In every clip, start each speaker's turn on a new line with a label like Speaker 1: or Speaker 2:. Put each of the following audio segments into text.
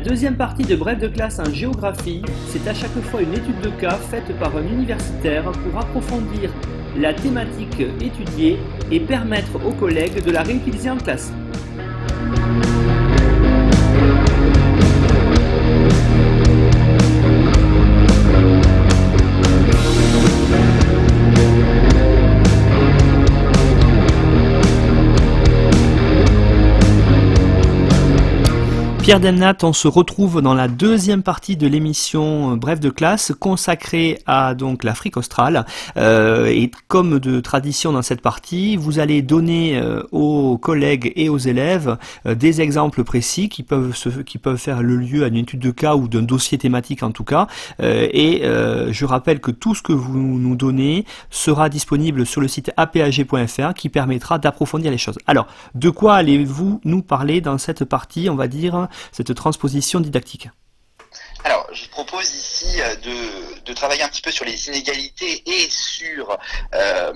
Speaker 1: Deuxième partie de Bref de classe en géographie, c'est à chaque fois une étude de cas faite par un universitaire pour approfondir la thématique étudiée et permettre aux collègues de la réutiliser en classe. Pierre Demnat, on se retrouve dans la deuxième partie de l'émission euh, Bref de classe consacrée à donc l'Afrique australe. Euh, et comme de tradition dans cette partie, vous allez donner euh, aux collègues et aux élèves des exemples précis qui peuvent se, qui peuvent faire le lieu à une étude de cas ou d'un dossier thématique en tout cas. et je rappelle que tout ce que vous nous donnez sera disponible sur le site apag.fr qui permettra d'approfondir les choses. Alors, de quoi allez-vous nous parler dans cette partie, on va dire cette transposition didactique
Speaker 2: alors, je propose ici euh, de, travailler un petit peu sur les inégalités et sur, euh,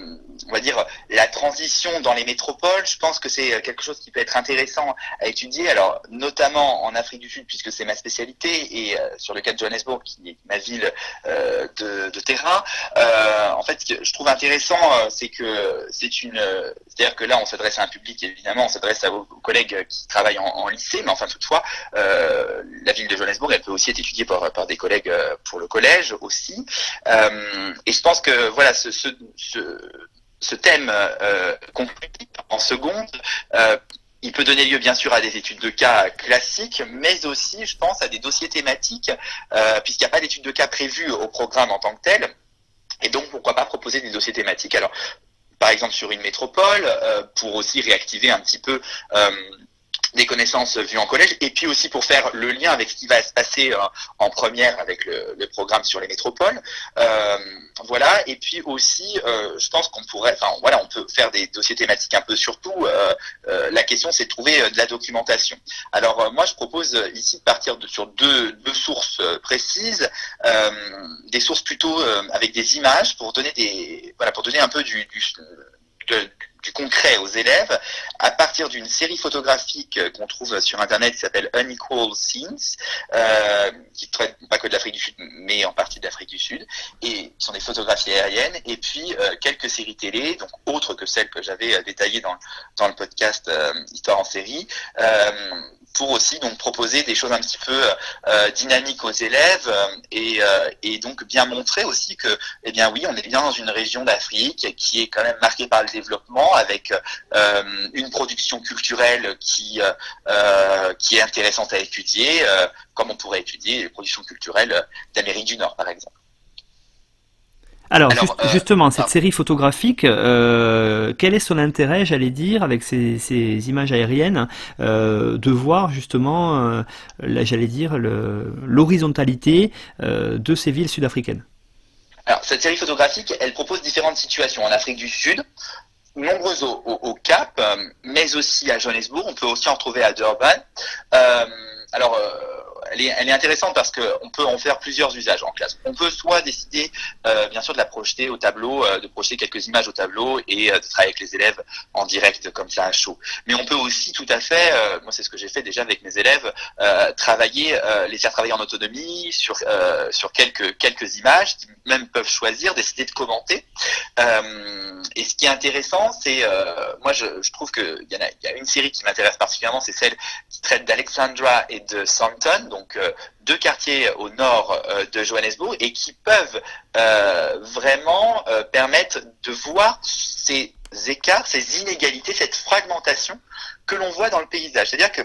Speaker 2: on va dire, la transition dans les métropoles. Je pense que c'est quelque chose qui peut être intéressant à étudier, alors notamment en Afrique du Sud, puisque c'est ma spécialité, et euh, sur le cas de Johannesburg, qui est ma ville de, terrain. en fait, ce que je trouve intéressant, c'est que c'est une, c'est-à-dire que là, on s'adresse à un public, évidemment, on s'adresse aux, collègues qui travaillent en, en, lycée, mais enfin, toutefois, la ville de Johannesburg, elle peut aussi être étudiée par, des collègues euh, pour le collège aussi. Euh, et je pense que voilà, ce, thème euh, en seconde, il peut donner lieu bien sûr à des études de cas classiques, mais aussi, je pense, à des dossiers thématiques, puisqu'il n'y a pas d'études de cas prévues au programme en tant que tel. Et donc, pourquoi pas proposer des dossiers thématiques? Alors, par exemple, sur une métropole, pour aussi réactiver un petit peu des connaissances vues en collège, et puis aussi pour faire le lien avec ce qui va se passer euh, en première avec le, programme sur les métropoles. Euh, voilà, et puis aussi, euh, je pense qu'on pourrait, enfin voilà, on peut faire des dossiers thématiques un peu surtout. La question, c'est de trouver de la documentation. Alors moi, je propose ici de partir sur deux, deux sources précises, des sources plutôt avec des images pour donner des, voilà, pour donner un peu du, du du concret aux élèves à partir d'une série photographique qu'on trouve sur internet qui s'appelle Unequal Scenes, euh, qui traite pas que de l'Afrique du Sud, mais en partie de l'Afrique du Sud, et qui sont des photographies aériennes, et puis euh, quelques séries télé, donc autres que celles que j'avais euh, détaillées dans, dans le podcast euh, Histoire en série, pour aussi donc proposer des choses un petit peu euh, dynamiques aux élèves et, euh, et, donc bien montrer aussi que eh bien oui on est bien dans une région d'Afrique qui est quand même marquée par le développement avec euh, une production culturelle qui qui est intéressante à étudier comme on pourrait étudier les productions culturelles d'Amérique du Nord par exemple.
Speaker 1: Alors, euh, justement, cette série photographique, euh, quel est son intérêt, j'allais dire, avec ces, ces images aériennes, euh, de voir justement, j'allais dire, l'horizontalité de ces villes sud-africaines?
Speaker 2: Alors, cette série photographique, elle propose différentes situations en Afrique du Sud, nombreuses au, au, au Cap, mais aussi à Johannesburg. On peut aussi en trouver à Durban. alors elle est, intéressante parce qu'on peut en faire plusieurs usages en classe. On peut soit décider, euh, bien sûr, de la projeter au tableau, euh, de projeter quelques images au tableau et euh, de travailler avec les élèves en direct comme ça à chaud. Mais on peut aussi tout à fait, moi c'est ce que j'ai fait déjà avec mes élèves, travailler, les faire travailler en autonomie sur sur quelques quelques images, qui même peuvent choisir, décider de commenter. et ce qui est intéressant, c'est, moi je, trouve qu'il y a une série qui m'intéresse particulièrement, c'est celle qui traite d'Alexandra et de Santon donc euh, deux quartiers au nord euh, de Johannesburg, et qui peuvent euh, vraiment permettre de voir ces écarts, ces inégalités, cette fragmentation que l'on voit dans le paysage. C'est-à-dire que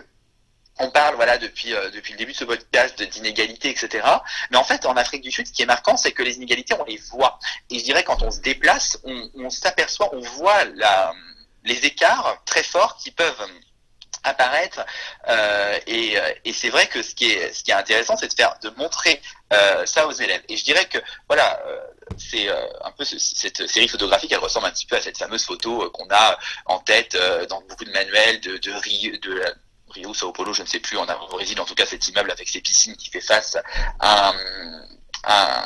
Speaker 2: on parle voilà depuis depuis le début de ce podcast d'inégalités etc. Mais en fait en Afrique du Sud ce qui est marquant c'est que les inégalités on les voit et je dirais quand on se déplace on, s'aperçoit on voit les écarts très forts qui peuvent apparaître. Et, et c'est vrai que ce qui est ce qui est intéressant c'est de faire de montrer ça aux élèves. Et je dirais que voilà c'est un peu cette série photographique elle ressemble un petit peu à cette fameuse photo qu'on a en tête dans beaucoup de manuels de de, de, de Rio, Sao Paulo, je ne sais plus, en Brésil, en tout cas cet immeuble avec ses piscines qui fait face à un,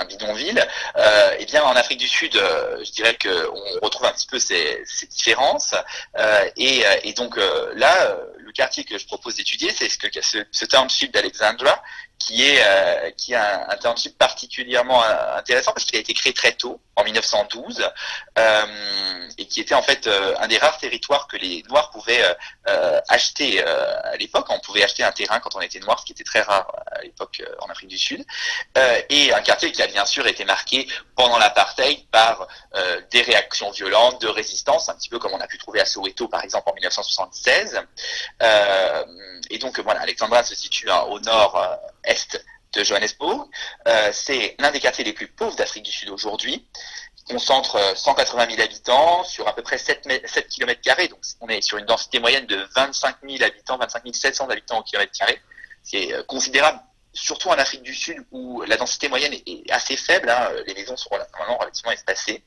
Speaker 2: bidonville. Euh, et bien en Afrique du Sud, euh, je dirais qu'on retrouve un petit peu ces, différences. Euh, et, donc là, le quartier que je propose d'étudier, c'est ce, que, ce, ce township d'Alexandra, qui est euh, qui a un, township particulièrement euh, intéressant parce qu'il a été créé très tôt, en 1912, euh, et qui était en fait euh, un des rares territoires que les Noirs pouvaient acheter à l'époque. On pouvait acheter un terrain quand on était noir, ce qui était très rare à l'époque en Afrique du Sud, et un quartier qui a bien sûr été marqué pendant l'apartheid par des réactions violentes, de résistance, un petit peu comme on a pu trouver à Soweto par exemple en 1976. et donc voilà, Alexandra se situe hein, au nord est de Johannesburg. Euh, c'est l'un des quartiers les plus pauvres d'Afrique du Sud aujourd'hui. Il concentre 180 euh, 000 habitants sur à peu près 7, 7 km donc on est sur une densité moyenne de 25 000 habitants, 25 700 habitants au kilomètre carré, c'est euh, considérable surtout en Afrique du Sud où la densité moyenne est assez faible, hein, les maisons sont vraiment relativement espacées.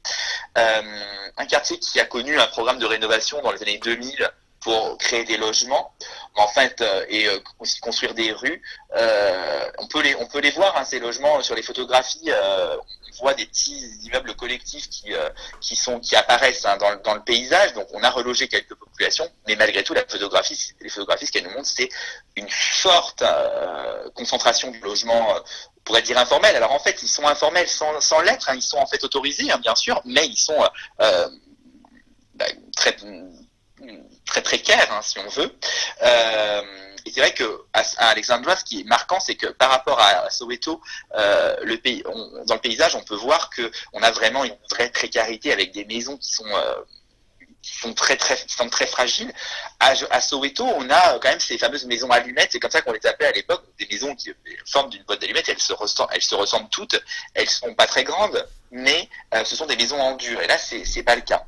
Speaker 2: un quartier qui a connu un programme de rénovation dans les années 2000 pour créer des logements, en fait, euh, et euh, aussi construire des rues. Euh, on peut les, on peut les voir hein, ces logements sur les photographies. on voit des petits immeubles collectifs qui, qui sont, qui apparaissent hein, dans, dans, le paysage. Donc, on a relogé quelques populations, mais malgré tout, la photographie, les photographies, ce qu'elles nous montrent, c'est une forte concentration du logement on pourrait dire informel. Alors en fait, ils sont informels sans, sans l'être, hein. ils sont en fait autorisés, bien sûr, mais ils sont bah, très très précaire, hein, si on veut. Euh, et c'est vrai que à, Alexandra, ce qui est marquant, c'est que par rapport à, Soweto, euh, le pays, dans le paysage, on peut voir que on a vraiment une vraie précarité avec des maisons qui sont euh, qui sont très très qui sont très fragiles. À, à, Soweto, on a quand même ces fameuses maisons allumettes, c'est comme ça qu'on les appelait à l'époque, des maisons qui forment d'une boîte d'allumettes, elles se ressemblent, elles se ressemblent toutes, elles sont pas très grandes, mais ce sont des maisons en dur. Et là, c'est c'est pas le cas.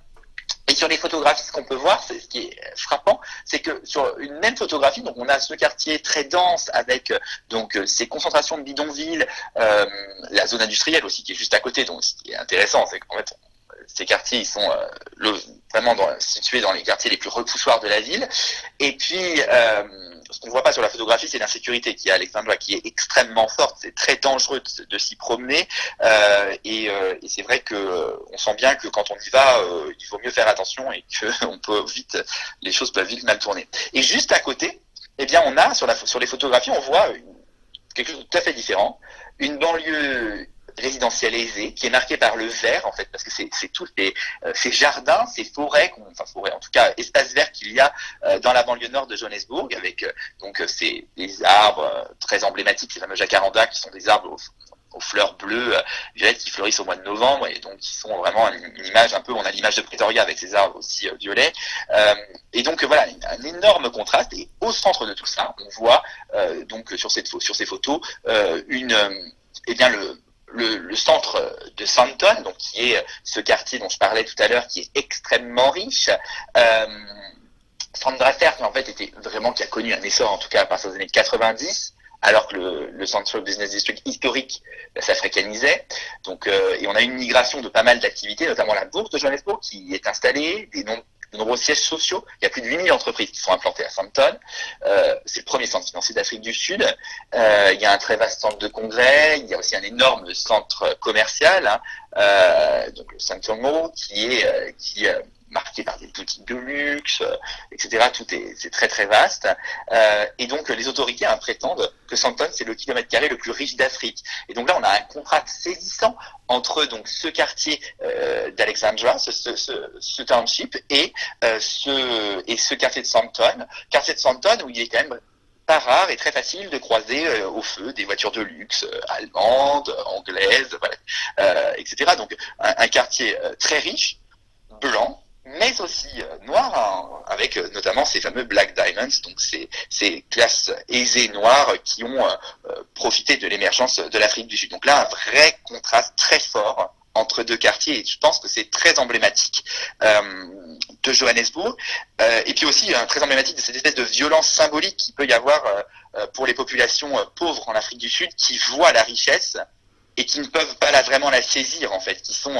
Speaker 2: Et sur les photographies, ce qu'on peut voir, ce qui est frappant, c'est que sur une même photographie, donc on a ce quartier très dense avec euh, donc euh, ces concentrations de bidonvilles, euh, la zone industrielle aussi qui est juste à côté. Donc ce qui est intéressant, c'est qu'en fait ces quartiers ils sont euh, vraiment situés dans les quartiers les plus repoussoirs de la ville. Et puis ce qu'on voit pas sur la photographie, c'est l'insécurité qui est à qui est extrêmement forte. C'est très dangereux de, s'y promener. Euh, et, euh, c'est vrai que euh, on sent bien que quand on y va, euh, il faut mieux faire attention et que on peut vite, les choses peuvent vite mal tourner. Et juste à côté, eh bien, on a sur les photographies, on voit quelque chose de tout à fait différent. Une banlieue résidentiel aisé, qui est marqué par le vert, en fait, parce que c'est tous euh, ces, jardins, ces forêts, enfin forêts, en tout cas espaces verts qu'il y a euh, dans la banlieue nord de Johannesburg, avec euh, donc ces des arbres très emblématiques, ces fameux jacaranda, qui sont des arbres aux, fleurs bleues, violettes, qui fleurissent au mois de novembre, et donc qui sont vraiment une, image un peu, on a l'image de Pretoria avec ces arbres aussi violets. et donc voilà, un énorme contraste, et au centre de tout ça, on voit donc sur, cette, sur ces photos une, eh bien le le, centre de Santon, donc qui est ce quartier dont je parlais tout à l'heure, qui est extrêmement riche. Euh, Sandra qui en fait était vraiment qui a connu un essor en tout cas à partir des années 90 alors que le, le Central Business District historique bah, s'africanisait. Donc, euh, et on a une migration de pas mal d'activités, notamment la bourse de Johannesburg qui est installée, des noms de nombreux sièges sociaux. Il y a plus de 8000 entreprises qui sont implantées à Sampton. Euh, c'est le premier centre financier d'Afrique du Sud. Euh, il y a un très vaste centre de congrès. Il y a aussi un énorme centre commercial, hein, euh, donc le Mall, qui est euh, qui marqué par des boutiques de luxe, euh, etc. Tout est, c'est très très vaste. Euh, et donc les autorités hein, prétendent que Santon c'est le kilomètre carré le plus riche d'Afrique. Et donc là on a un contrat saisissant entre donc ce quartier euh, d'Alexandra, ce, township, et euh, ce et ce quartier de Santon, quartier de Santon où il est quand même pas rare et très facile de croiser au feu des voitures de luxe allemandes, anglaises, etc. Donc un quartier très riche, blanc, mais aussi euh, noir, hein, avec euh, notamment ces fameux Black Diamonds, donc ces, classes aisées noires qui ont euh, profité de l'émergence de l'Afrique du Sud. Donc là, un vrai contraste très fort entre deux quartiers. Et je pense que c'est très emblématique de Johannesburg. et puis aussi très emblématique de cette espèce de violence symbolique qu'il peut y avoir pour les populations pauvres en Afrique du Sud qui voient la richesse et qui ne peuvent pas la, vraiment la saisir en fait, qui sont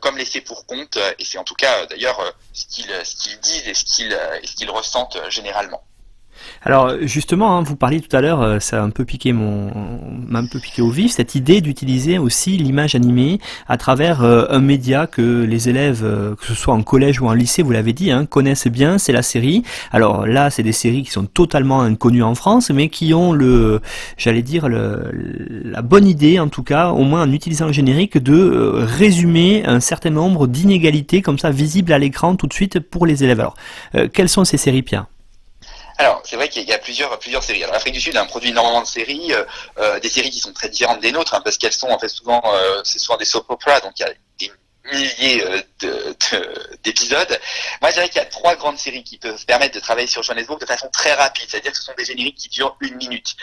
Speaker 2: comme laissés pour compte et c'est en tout cas d'ailleurs ce qu'ils ce qu'ils disent et ce qu'ils ce qu'ils ressentent généralement.
Speaker 1: Alors justement, hein, vous parliez tout à l'heure, euh, ça a un peu piqué mon, m'a un peu piqué au vif cette idée d'utiliser aussi l'image animée à travers euh, un média que les élèves, euh, que ce soit en collège ou en lycée, vous l'avez dit, hein, connaissent bien, c'est la série. Alors là, c'est des séries qui sont totalement inconnues en France, mais qui ont le, j'allais dire le, la bonne idée, en tout cas, au moins en utilisant le générique, de résumer un certain nombre d'inégalités comme ça visibles à l'écran tout de suite pour les élèves. Alors, quelles sont ces séries, Pierre?
Speaker 2: Alors, c'est vrai qu'il y a plusieurs, plusieurs séries. Alors, l'Afrique du Sud a un produit énormément de séries, euh, euh, des séries qui sont très différentes des nôtres, hein, parce qu'elles sont en fait souvent, euh, c'est souvent des soap operas, donc il y a des milliers d'épisodes. Moi, je dirais qu'il y a trois grandes séries qui peuvent permettre de travailler sur Johannesburg de façon très rapide, c'est-à-dire que ce sont des génériques qui durent une minute.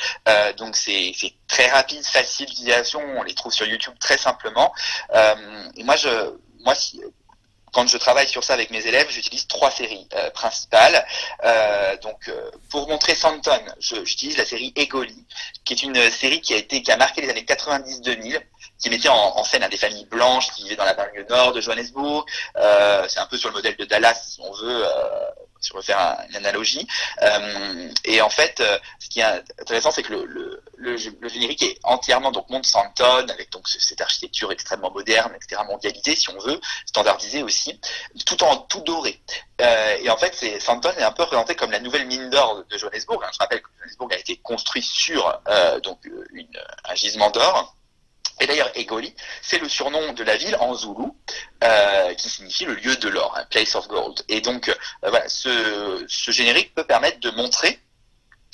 Speaker 2: donc, c'est très rapide, facile d'utilisation, on les trouve sur YouTube très simplement. et moi, je, moi, si, quand je travaille sur ça avec mes élèves, j'utilise trois séries euh, principales. Euh, donc, euh, pour montrer Santon, j'utilise la série Egoli, qui est une série qui a été qui a marqué les années 90-2000, qui mettait en, scène des familles blanches qui vivaient dans la banlieue nord de Johannesburg. c'est un peu sur le modèle de Dallas, si on veut si on veut faire une analogie. Euh, et en fait, euh, ce qui est intéressant, c'est que le, générique est entièrement donc monde Santon, avec donc cette architecture extrêmement moderne, etc., mondialisée, si on veut, standardisée aussi, tout en tout doré. Euh, et en fait, Santon est un peu représenté comme la nouvelle mine d'or de Johannesburg. Hein. Je rappelle que Johannesburg a été construit sur donc un gisement d'or. Et d'ailleurs, Egoli, c'est le surnom de la ville en zoulou, euh, qui signifie le lieu de l'or, un place of gold. Et donc, euh, voilà, ce, ce, générique peut permettre de montrer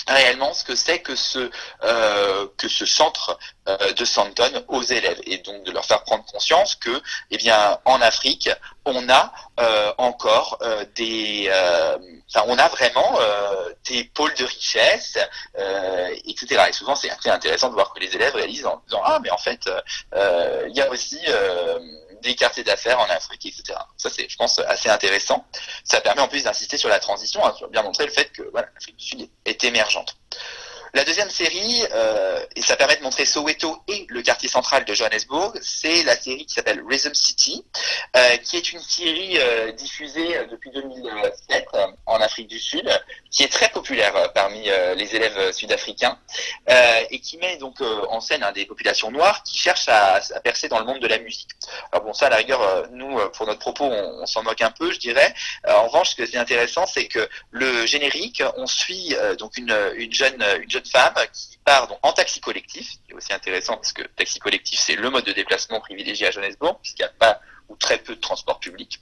Speaker 2: réellement ce que c'est que ce euh, que ce centre euh, de Santon aux élèves. Et donc de leur faire prendre conscience que eh bien en Afrique on a euh, encore euh, des euh, enfin on a vraiment des pôles de richesse etc et souvent c'est intéressant de voir que les élèves réalisent en disant ah mais en fait il y a aussi des quartiers d'affaires en Afrique, etc. Ça, c'est, je pense, assez intéressant. Ça permet en plus d'insister sur la transition, hein, sur bien montrer le fait que l'Afrique du Sud est émergente. La deuxième série, euh, et ça permet de montrer Soweto et le quartier central de Johannesburg, c'est la série qui s'appelle Rhythm City, euh, qui est une série euh, diffusée depuis 2007 en Afrique du Sud, qui est très populaire parmi les élèves sud-africains, et qui met donc en scène hein, des populations noires qui cherchent à, percer dans le monde de la musique. Alors bon, ça, à la rigueur, nous, pour notre propos, on, s'en moque un peu, je dirais. en revanche, ce qui est intéressant, c'est que le générique, on suit donc une jeune femme qui part donc en taxi collectif, qui est aussi intéressant parce que taxi collectif c'est le mode de déplacement privilégié à Johannesburg puisqu'il n'y a pas ou très peu de transport public.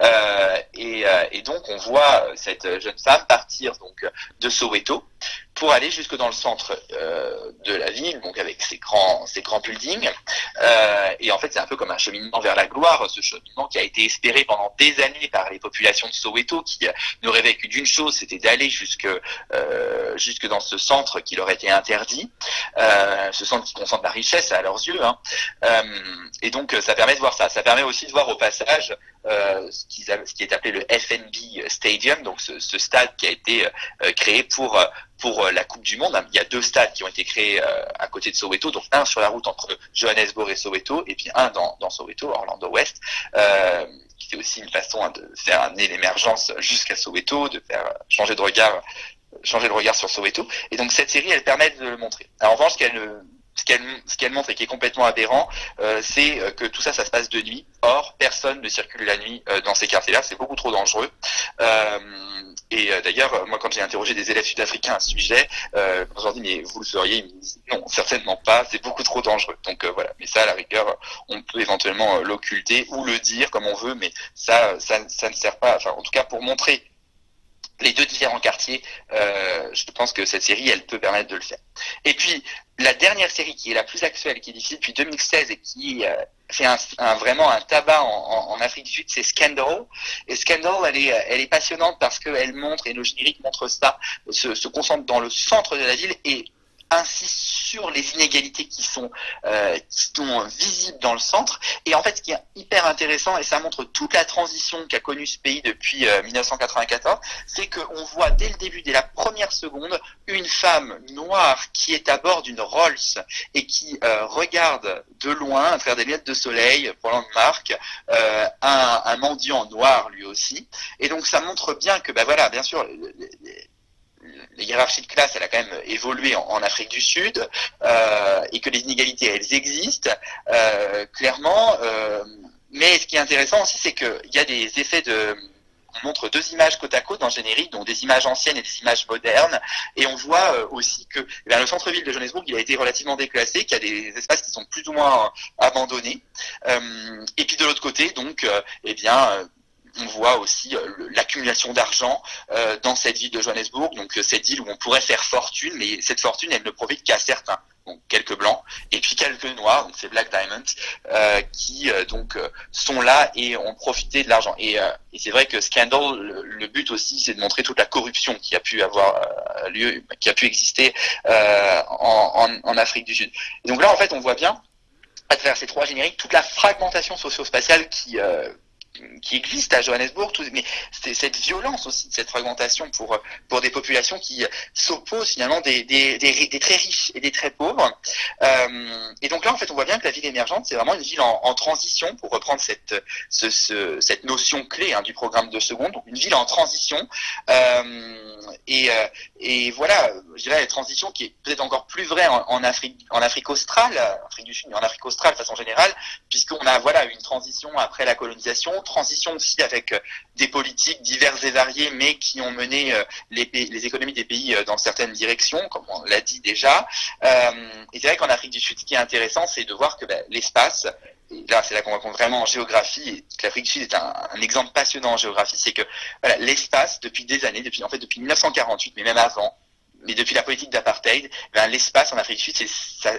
Speaker 2: Euh, et, euh, et, donc on voit cette jeune femme partir donc de Soweto pour aller jusque dans le centre euh, de la ville, donc avec ses grands, ses grands buildings. Euh, et en fait, c'est un peu comme un cheminement vers la gloire, ce cheminement qui a été espéré pendant des années par les populations de Soweto, qui ne rêvaient d'une chose, c'était d'aller jusque, euh, jusque dans ce centre qui leur était interdit, ce centre qui concentre la richesse à leurs yeux. Hein. Et donc, ça permet de voir ça. Ça permet aussi de voir au passage ce, qui, est appelé le FNB Stadium, donc ce, stade qui a été créé pour pour la Coupe du Monde. Il y a deux stades qui ont été créés euh, à côté de Soweto, donc un sur la route entre Johannesburg et Soweto, et puis un dans, dans Soweto, Orlando West, euh, qui c'est aussi une façon hein, de faire amener l'émergence jusqu'à Soweto, de faire changer de regard changer le regard sur Soweto. Et donc cette série, elle permet de le montrer. Alors, en revanche, ce qu'elle ce qu'elle ce qu'elle montre et qui est complètement aberrant, euh, c'est euh, que tout ça, ça se passe de nuit. Or, personne ne circule la nuit euh, dans ces quartiers-là. C'est beaucoup trop dangereux. et d'ailleurs, moi, quand j'ai interrogé des élèves sud-africains à ce sujet, euh, je leur mais vous le feriez Ils me disent non, certainement pas. C'est beaucoup trop dangereux. Donc voilà. Mais ça, à la rigueur, on peut éventuellement l'occulter ou le dire comme on veut, mais ça, ça, ça ne sert pas. Enfin, en tout cas, pour montrer les deux différents quartiers, euh, je pense que cette série, elle peut permettre de le faire. Et puis, la dernière série qui est la plus actuelle, qui est diffusée depuis 2016 et qui euh, fait un, vraiment un tabac en, Afrique du Sud, c'est Scandal. Et Scandal, elle est, elle est passionnante parce qu'elle montre, et nos génériques montrent ça, se, se concentre dans le centre de la ville et insiste sur les inégalités qui sont, euh, qui sont visibles dans le centre. Et en fait, ce qui est hyper intéressant, et ça montre toute la transition qu'a connue ce pays depuis 1994, c'est qu'on voit dès le début, dès la première seconde, une femme noire qui est à bord d'une Rolls et qui regarde de loin, à travers des lunettes de soleil, pour marque, euh, un, un mendiant noir lui aussi. Et donc ça montre bien que, ben voilà, bien sûr, les hiérarchies de classe, elle a quand même évolué en, Afrique du Sud euh, et que les inégalités, elles existent euh, clairement. Euh, mais ce qui est intéressant aussi, c'est qu'il y a des effets de on montre deux images côte à côte dans le générique, donc des images anciennes et des images modernes, et on voit aussi que eh le centre-ville de Johannesburg, il a été relativement déclassé, qu'il y a des espaces qui sont plus ou moins abandonnés. et puis de l'autre côté, donc, eh bien, on voit aussi euh, l'accumulation d'argent euh, dans cette ville de Johannesburg, donc euh, cette ville où on pourrait faire fortune, mais cette fortune, elle ne profite qu'à certains. Donc quelques blancs et puis quelques noirs, donc c'est Black Diamond, qui donc sont là et ont profité de l'argent. Et, c'est vrai que Scandal, le, but aussi, c'est de montrer toute la corruption qui a pu avoir lieu, qui a pu exister en, en, Afrique du Sud. Et donc là, en fait, on voit bien à travers ces trois génériques toute la fragmentation socio-spatiale qui qui existe à Johannesburg, mais c'est cette violence aussi, cette fragmentation pour pour des populations qui s'opposent finalement des, des, des, très riches et des très pauvres. Euh, et donc là, en fait, on voit bien que la ville émergente, c'est vraiment une ville en, en, transition, pour reprendre cette ce, ce, cette notion clé hein, du programme de seconde, donc une ville en transition. Euh, et, euh, et voilà, je dirais la transition qui est peut-être encore plus vraie en, en, Afrique en Afrique australe, Afrique du Sud, mais en Afrique australe de façon générale, puisqu'on a voilà une transition après la colonisation transition aussi avec euh, des politiques diverses et variées, mais qui ont mené euh, les, économies des pays euh, dans certaines directions, comme on l'a dit déjà. et c'est vrai qu'en Afrique du Sud, ce qui est intéressant, c'est de voir que ben, l'espace, et là c'est là qu'on rencontre vraiment en géographie, l'Afrique du Sud est un, exemple passionnant en géographie, c'est que l'espace, depuis des années, depuis en fait depuis 1948, mais même avant, mais depuis la politique d'apartheid, ben, l'espace en Afrique du Sud ça,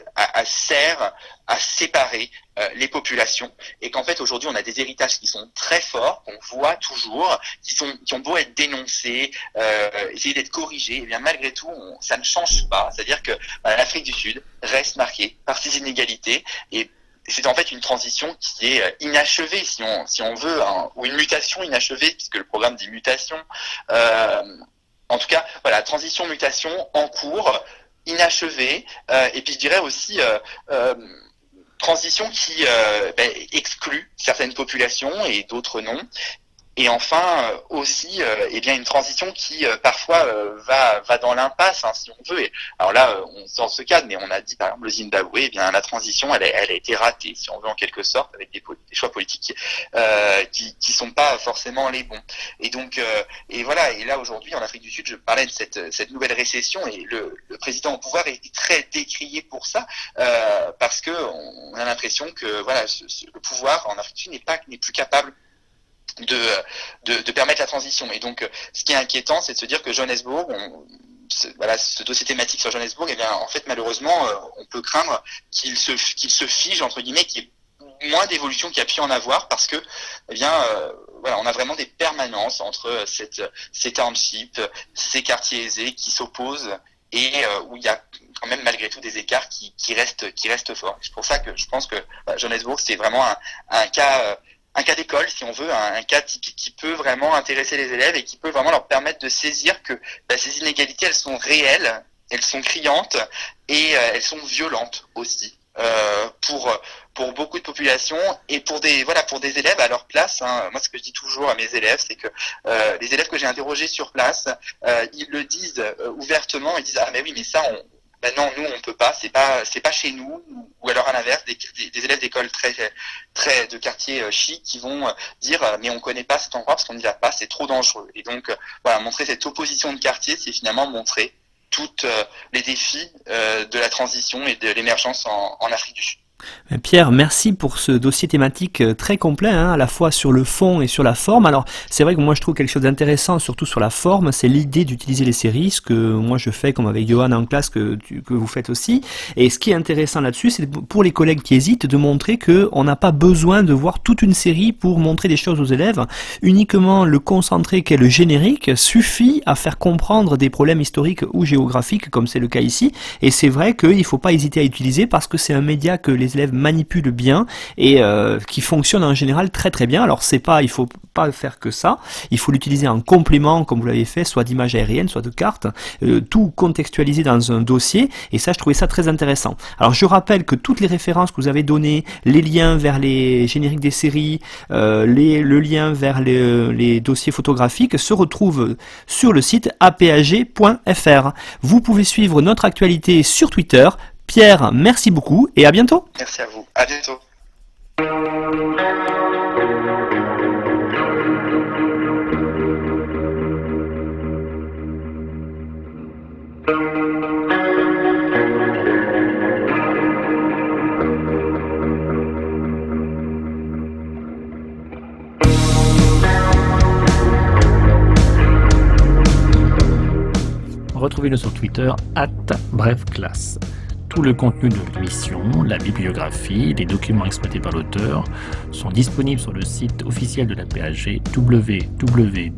Speaker 2: sert à séparer euh, les populations et qu'en fait aujourd'hui on a des héritages qui sont très forts, qu'on voit toujours, qui sont qui ont beau être dénoncés, euh, essayer d'être corrigés, et eh bien malgré tout ça ne change pas. C'est-à-dire que ben, l'Afrique du Sud reste marquée par ces inégalités et c'est en fait une transition qui est euh, inachevée, si on, si on veut, hein, ou une mutation inachevée, puisque le programme dit mutation. Euh, en tout cas, voilà, transition, mutation en cours, inachevée, euh, et puis je dirais aussi euh, euh, transition qui ben, exclut certaines populations et d'autres non, et enfin euh, aussi euh, eh bien une transition qui euh, parfois va va dans l'impasse hein, si on veut. Et, alors là on sort ce cadre, mais on a dit par exemple le Zimbabwe, eh bien la transition elle a, elle a été ratée si on veut en quelque sorte avec des, des choix politiques qui qui sont pas forcément les bons. Et donc et voilà et là aujourd'hui en Afrique du Sud je parlais de cette cette nouvelle récession et le, le président au pouvoir est très décrié pour ça parce que on a l'impression que voilà le pouvoir en Afrique du Sud n'est pas n'est plus capable de, de, de, permettre la transition. Et donc, ce qui est inquiétant, c'est de se dire que Johannesburg, on, voilà, ce dossier thématique sur Johannesburg, eh bien, en fait, malheureusement, euh, on peut craindre qu'il se, qu'il se fige, entre guillemets, qu'il y ait moins d'évolution qu'il y a pu en avoir parce que, eh bien, euh, voilà, on a vraiment des permanences entre cette, ces townships, ces quartiers aisés qui s'opposent et euh, où il y a quand même malgré tout des écarts qui, qui restent, qui restent forts. C'est pour ça que je pense que bah, Johannesburg, c'est vraiment un, un cas un cas d'école, si on veut, un, cas typique qui peut vraiment intéresser les élèves et qui peut vraiment leur permettre de saisir que bah, ces inégalités, elles sont réelles, elles sont criantes et euh, elles sont violentes aussi. Euh, pour pour beaucoup de populations et pour des voilà pour des élèves à leur place. Hein. Moi, ce que je dis toujours à mes élèves, c'est que euh, les élèves que j'ai interrogés sur place, euh, ils le disent euh, ouvertement. Ils disent ah mais oui, mais ça, on, ben non, nous on peut pas, c'est pas c'est pas chez nous, ou alors à l'inverse, des, des, élèves d'école très très de quartier euh, chic qui vont euh, dire euh, mais on connaît pas cet endroit parce qu'on n'y va pas, c'est trop dangereux. Et donc voilà, montrer cette opposition de quartier, c'est finalement montrer toutes les défis de la transition et de l'émergence en, en Afrique du Sud.
Speaker 1: Pierre, merci pour ce dossier thématique euh, très complet, hein, à la fois sur le fond et sur la forme. Alors, c'est vrai que moi je trouve quelque chose d'intéressant, surtout sur la forme, c'est l'idée d'utiliser les séries, ce que moi je fais comme avec Johan en classe, que, que vous faites aussi. Et ce qui est intéressant là-dessus, c'est pour les collègues qui hésitent, de montrer que on n'a pas besoin de voir toute une série pour montrer des choses aux élèves. Uniquement le concentré qu'est le générique suffit à faire comprendre des problèmes historiques ou géographiques, comme c'est le cas ici. Et c'est vrai qu'il ne faut pas hésiter à utiliser parce que c'est un média que les élèves manipule bien et euh, qui fonctionne en général très très bien. Alors c'est pas, il faut pas faire que ça. Il faut l'utiliser en complément, comme vous l'avez fait, soit d'images aériennes, soit de cartes, euh, tout contextualisé dans un dossier. Et ça, je trouvais ça très intéressant. Alors je rappelle que toutes les références que vous avez données, les liens vers les génériques des séries, euh, les, le lien vers les, les dossiers photographiques se retrouvent sur le site apag.fr. Vous pouvez suivre notre actualité sur Twitter, Pierre, merci beaucoup et à bientôt.
Speaker 2: Merci à vous. À bientôt.
Speaker 3: Retrouvez-le sur Twitter, at brefclasse le contenu de l'émission, la bibliographie, les documents exploités par l'auteur sont disponibles sur le site officiel de la PAG www.apag.fr.